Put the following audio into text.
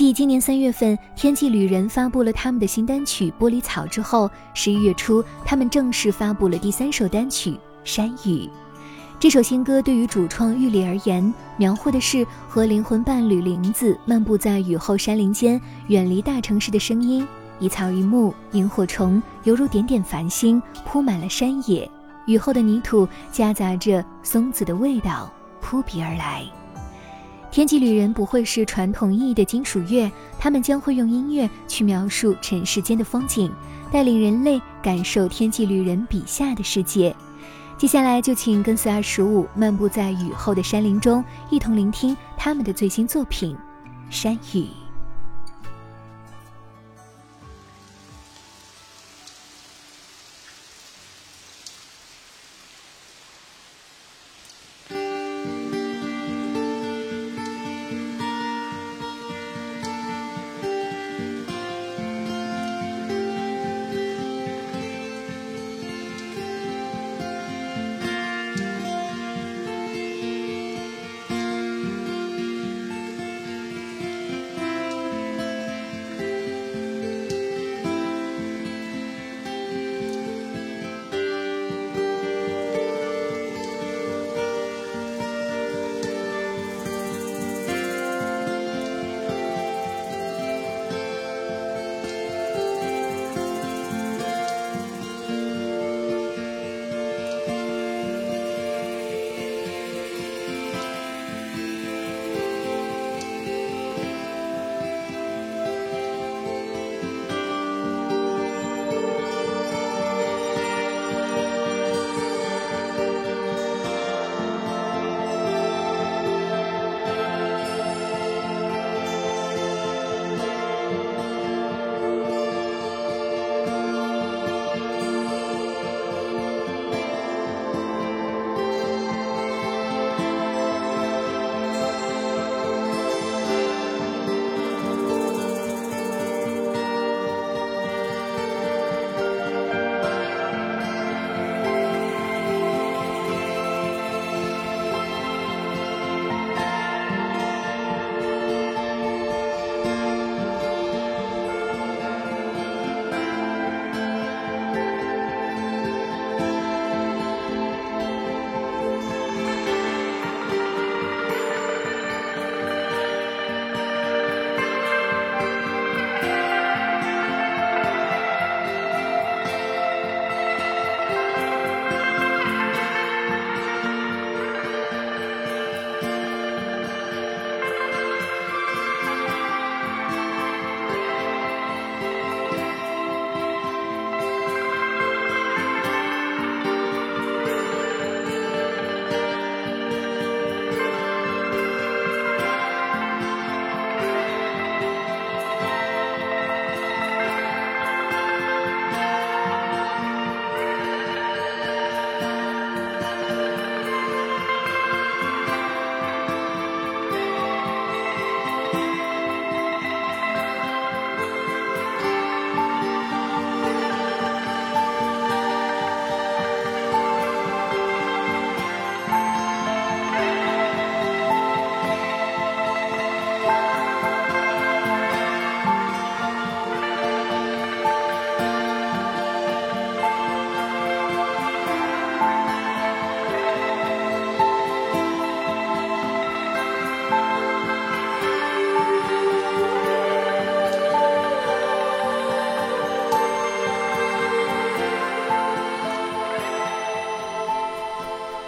继今年三月份天际旅人发布了他们的新单曲《玻璃草》之后，十一月初他们正式发布了第三首单曲《山雨》。这首新歌对于主创玉里而言，描绘的是和灵魂伴侣林子漫步在雨后山林间，远离大城市的声音。一草一木、萤火虫，犹如点点繁星，铺满了山野。雨后的泥土夹杂着松子的味道，扑鼻而来。天际旅人不会是传统意义的金属乐，他们将会用音乐去描述尘世间的风景，带领人类感受天际旅人笔下的世界。接下来就请跟随二十五漫步在雨后的山林中，一同聆听他们的最新作品《山雨》。